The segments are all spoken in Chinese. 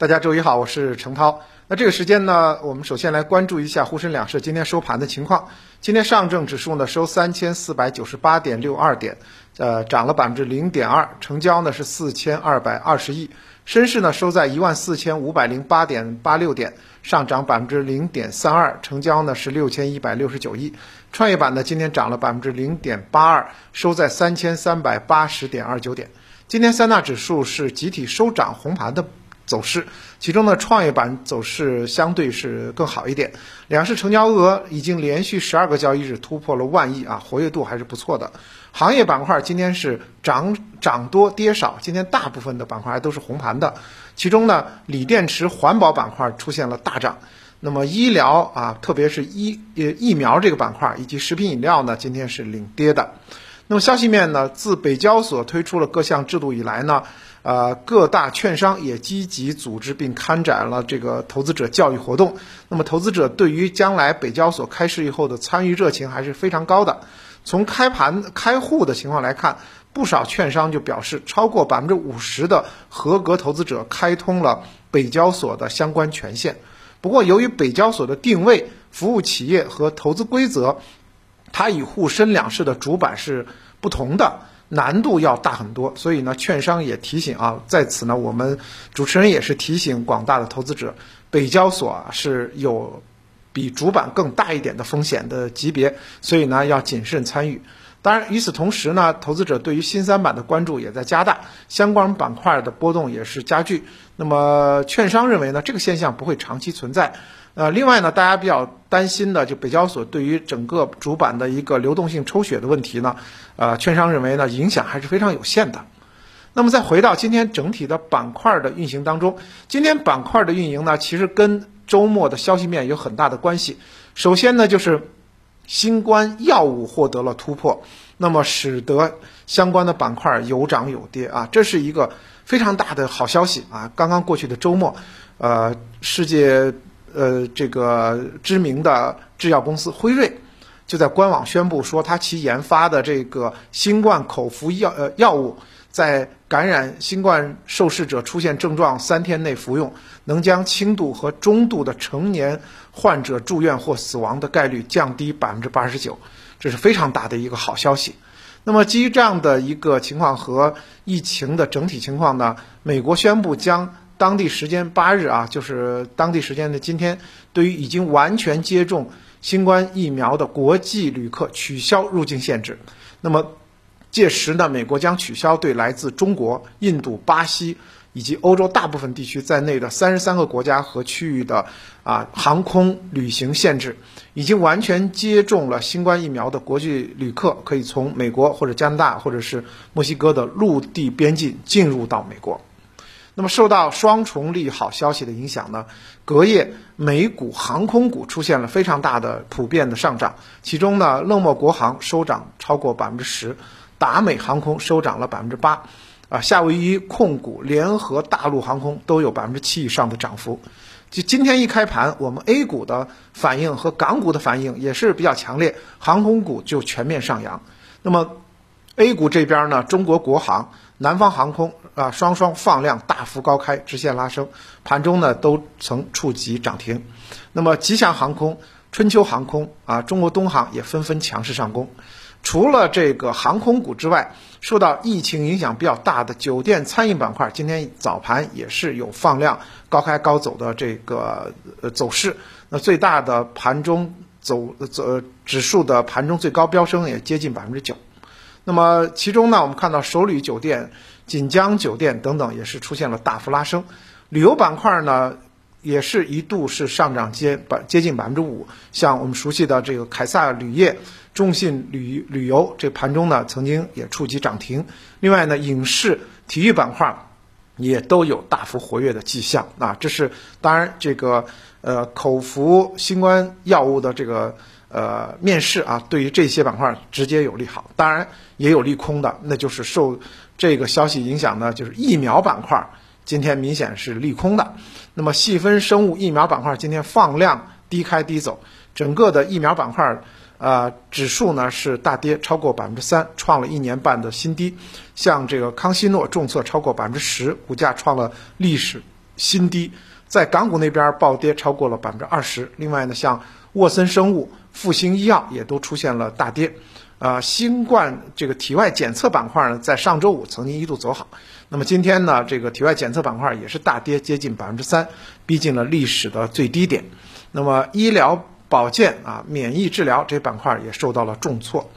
大家周一好，我是程涛。那这个时间呢，我们首先来关注一下沪深两市今天收盘的情况。今天上证指数呢收三千四百九十八点六二点，呃，涨了百分之零点二，成交呢是四千二百二十亿。深市呢收在一万四千五百零八点八六点，上涨百分之零点三二，成交呢是六千一百六十九亿。创业板呢今天涨了百分之零点八二，收在三千三百八十点二九点。今天三大指数是集体收涨红盘的。走势，其中呢，创业板走势相对是更好一点。两市成交额已经连续十二个交易日突破了万亿啊，活跃度还是不错的。行业板块今天是涨涨多跌少，今天大部分的板块还都是红盘的。其中呢，锂电池环保板块出现了大涨。那么医疗啊，特别是医呃疫苗这个板块以及食品饮料呢，今天是领跌的。那么消息面呢，自北交所推出了各项制度以来呢。呃，各大券商也积极组织并开展了这个投资者教育活动。那么，投资者对于将来北交所开市以后的参与热情还是非常高的。从开盘开户的情况来看，不少券商就表示，超过百分之五十的合格投资者开通了北交所的相关权限。不过，由于北交所的定位、服务企业和投资规则，它与沪深两市的主板是不同的。难度要大很多，所以呢，券商也提醒啊，在此呢，我们主持人也是提醒广大的投资者，北交所啊是有比主板更大一点的风险的级别，所以呢要谨慎参与。当然，与此同时呢，投资者对于新三板的关注也在加大，相关板块的波动也是加剧。那么，券商认为呢，这个现象不会长期存在。呃，另外呢，大家比较担心的就北交所对于整个主板的一个流动性抽血的问题呢，呃，券商认为呢影响还是非常有限的。那么再回到今天整体的板块的运行当中，今天板块的运营呢，其实跟周末的消息面有很大的关系。首先呢，就是新冠药物获得了突破，那么使得相关的板块有涨有跌啊，这是一个非常大的好消息啊。刚刚过去的周末，呃，世界。呃，这个知名的制药公司辉瑞就在官网宣布说，它其研发的这个新冠口服药呃药物，在感染新冠受试者出现症状三天内服用，能将轻度和中度的成年患者住院或死亡的概率降低百分之八十九，这是非常大的一个好消息。那么基于这样的一个情况和疫情的整体情况呢，美国宣布将。当地时间八日啊，就是当地时间的今天，对于已经完全接种新冠疫苗的国际旅客取消入境限制。那么，届时呢，美国将取消对来自中国、印度、巴西以及欧洲大部分地区在内的三十三个国家和区域的啊航空旅行限制。已经完全接种了新冠疫苗的国际旅客可以从美国或者加拿大或者是墨西哥的陆地边境进入到美国。那么受到双重利好消息的影响呢，隔夜美股航空股出现了非常大的普遍的上涨，其中呢，乐墨国航收涨超过百分之十，达美航空收涨了百分之八，啊，夏威夷控股、联合大陆航空都有百分之七以上的涨幅。就今天一开盘，我们 A 股的反应和港股的反应也是比较强烈，航空股就全面上扬。那么 A 股这边呢，中国国航。南方航空啊，双双放量大幅高开，直线拉升，盘中呢都曾触及涨停。那么吉祥航空、春秋航空啊，中国东航也纷纷强势上攻。除了这个航空股之外，受到疫情影响比较大的酒店餐饮板块，今天早盘也是有放量高开高走的这个呃走势。那最大的盘中走走指数的盘中最高飙升也接近百分之九。那么其中呢，我们看到首旅酒店、锦江酒店等等也是出现了大幅拉升，旅游板块呢也是一度是上涨接百接近百分之五，像我们熟悉的这个凯撒旅业、中信旅旅游，这盘中呢曾经也触及涨停。另外呢，影视、体育板块也都有大幅活跃的迹象啊，这是当然这个呃口服新冠药物的这个。呃，面试啊，对于这些板块直接有利好，当然也有利空的，那就是受这个消息影响呢，就是疫苗板块今天明显是利空的。那么细分生物疫苗板块今天放量低开低走，整个的疫苗板块呃指数呢是大跌超过百分之三，创了一年半的新低。像这个康希诺重挫超过百分之十，股价创了历史新低，在港股那边暴跌超过了百分之二十。另外呢，像沃森生物、复星医药也都出现了大跌。啊，新冠这个体外检测板块呢，在上周五曾经一度走好，那么今天呢，这个体外检测板块也是大跌接近百分之三，逼近了历史的最低点。那么医疗保健啊，免疫治疗这板块也受到了重挫。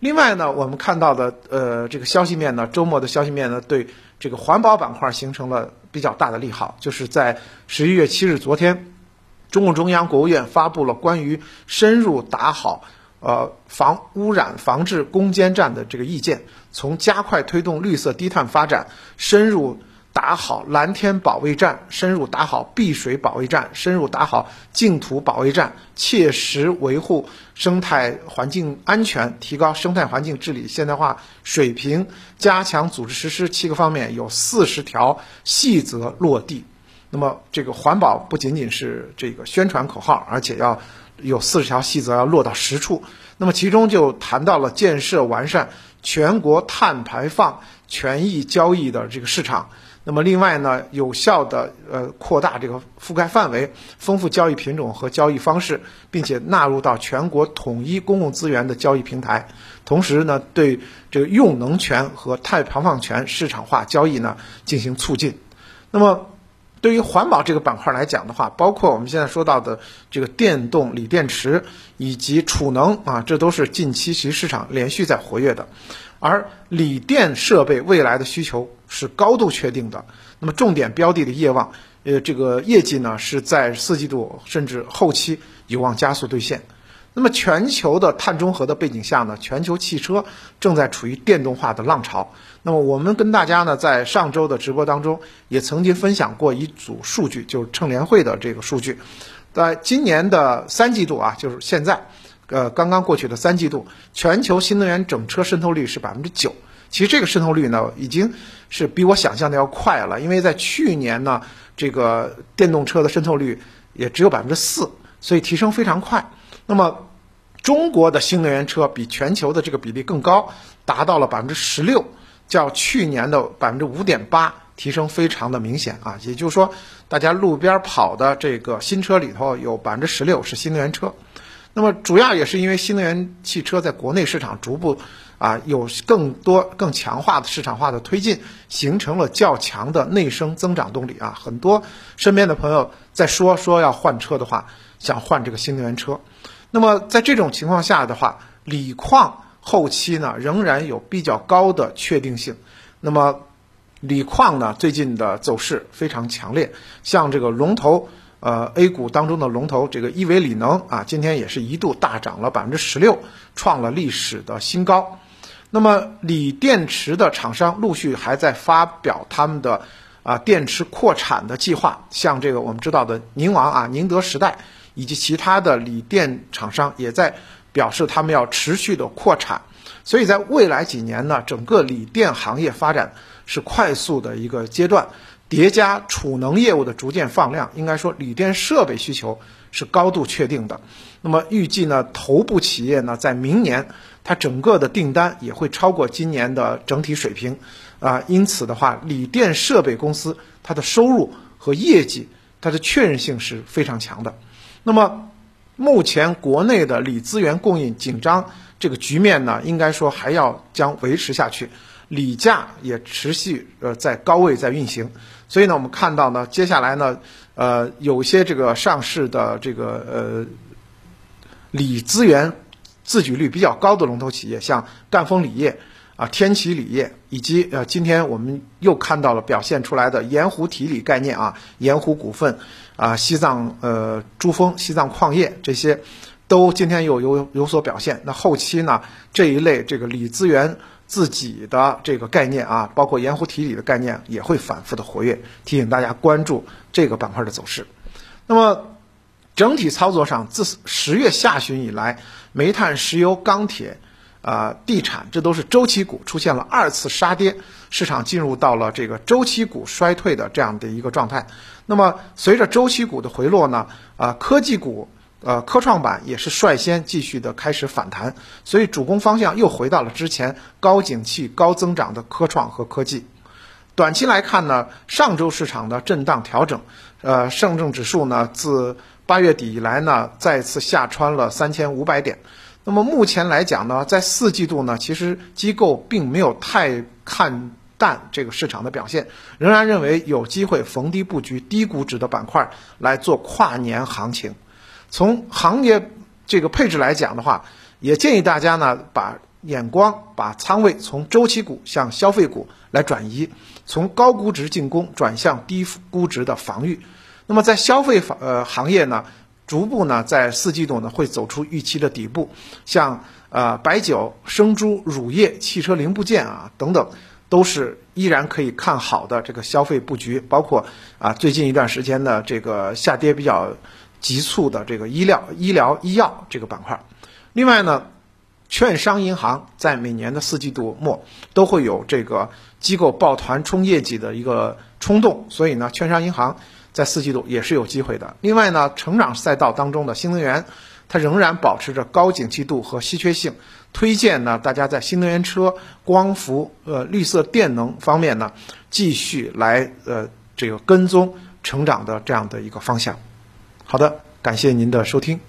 另外呢，我们看到的呃这个消息面呢，周末的消息面呢，对这个环保板块形成了比较大的利好，就是在十一月七日昨天，中共中央、国务院发布了关于深入打好。呃，防污染防治攻坚战的这个意见，从加快推动绿色低碳发展，深入打好蓝天保卫战，深入打好碧水保卫战，深入打好净土保卫战，切实维护生态环境安全，提高生态环境治理现代化水平，加强组织实施七个方面有四十条细则落地。那么，这个环保不仅仅是这个宣传口号，而且要。有四十条细则要落到实处，那么其中就谈到了建设完善全国碳排放权益交易的这个市场，那么另外呢，有效的呃扩大这个覆盖范围，丰富交易品种和交易方式，并且纳入到全国统一公共资源的交易平台，同时呢，对这个用能权和碳排放权市场化交易呢进行促进，那么。对于环保这个板块来讲的话，包括我们现在说到的这个电动锂电池以及储能啊，这都是近期其实市场连续在活跃的。而锂电设备未来的需求是高度确定的，那么重点标的的业望，呃，这个业绩呢是在四季度甚至后期有望加速兑现。那么全球的碳中和的背景下呢，全球汽车正在处于电动化的浪潮。那么我们跟大家呢，在上周的直播当中也曾经分享过一组数据，就是乘联会的这个数据，在今年的三季度啊，就是现在，呃，刚刚过去的三季度，全球新能源整车渗透率是百分之九。其实这个渗透率呢，已经是比我想象的要快了，因为在去年呢，这个电动车的渗透率也只有百分之四，所以提升非常快。那么中国的新能源车比全球的这个比例更高，达到了百分之十六，较去年的百分之五点八提升非常的明显啊！也就是说，大家路边跑的这个新车里头有百分之十六是新能源车。那么主要也是因为新能源汽车在国内市场逐步啊有更多更强化的市场化的推进，形成了较强的内生增长动力啊！很多身边的朋友在说说要换车的话，想换这个新能源车。那么在这种情况下的话，锂矿后期呢仍然有比较高的确定性。那么锂矿呢最近的走势非常强烈，像这个龙头呃 A 股当中的龙头这个亿维锂能啊，今天也是一度大涨了百分之十六，创了历史的新高。那么锂电池的厂商陆续还在发表他们的啊电池扩产的计划，像这个我们知道的宁王啊宁德时代。以及其他的锂电厂商也在表示，他们要持续的扩产，所以在未来几年呢，整个锂电行业发展是快速的一个阶段，叠加储能业务的逐渐放量，应该说锂电设备需求是高度确定的。那么预计呢，头部企业呢，在明年它整个的订单也会超过今年的整体水平，啊，因此的话，锂电设备公司它的收入和业绩，它的确认性是非常强的。那么，目前国内的锂资源供应紧张这个局面呢，应该说还要将维持下去，锂价也持续呃在高位在运行，所以呢，我们看到呢，接下来呢，呃，有些这个上市的这个呃锂资源自给率比较高的龙头企业，像赣锋锂业。啊，天齐锂业以及呃，今天我们又看到了表现出来的盐湖提锂概念啊，盐湖股份啊，西藏呃珠峰、西藏矿业这些，都今天又有有所表现。那后期呢，这一类这个锂资源自己的这个概念啊，包括盐湖提锂的概念也会反复的活跃，提醒大家关注这个板块的走势。那么整体操作上，自十月下旬以来，煤炭、石油、钢铁。啊，地产这都是周期股出现了二次杀跌，市场进入到了这个周期股衰退的这样的一个状态。那么随着周期股的回落呢，啊，科技股，呃，科创板也是率先继续的开始反弹，所以主攻方向又回到了之前高景气、高增长的科创和科技。短期来看呢，上周市场的震荡调整，呃，上证指数呢自八月底以来呢再次下穿了三千五百点。那么目前来讲呢，在四季度呢，其实机构并没有太看淡这个市场的表现，仍然认为有机会逢低布局低估值的板块来做跨年行情。从行业这个配置来讲的话，也建议大家呢把眼光、把仓位从周期股向消费股来转移，从高估值进攻转向低估值的防御。那么在消费房呃行业呢？逐步呢，在四季度呢会走出预期的底部，像呃白酒、生猪、乳业、汽车零部件啊等等，都是依然可以看好的这个消费布局。包括啊最近一段时间的这个下跌比较急促的这个医疗、医疗医药这个板块。另外呢，券商银行在每年的四季度末都会有这个机构抱团冲业绩的一个冲动，所以呢，券商银行。在四季度也是有机会的。另外呢，成长赛道当中的新能源，它仍然保持着高景气度和稀缺性。推荐呢，大家在新能源车、光伏、呃绿色电能方面呢，继续来呃这个跟踪成长的这样的一个方向。好的，感谢您的收听。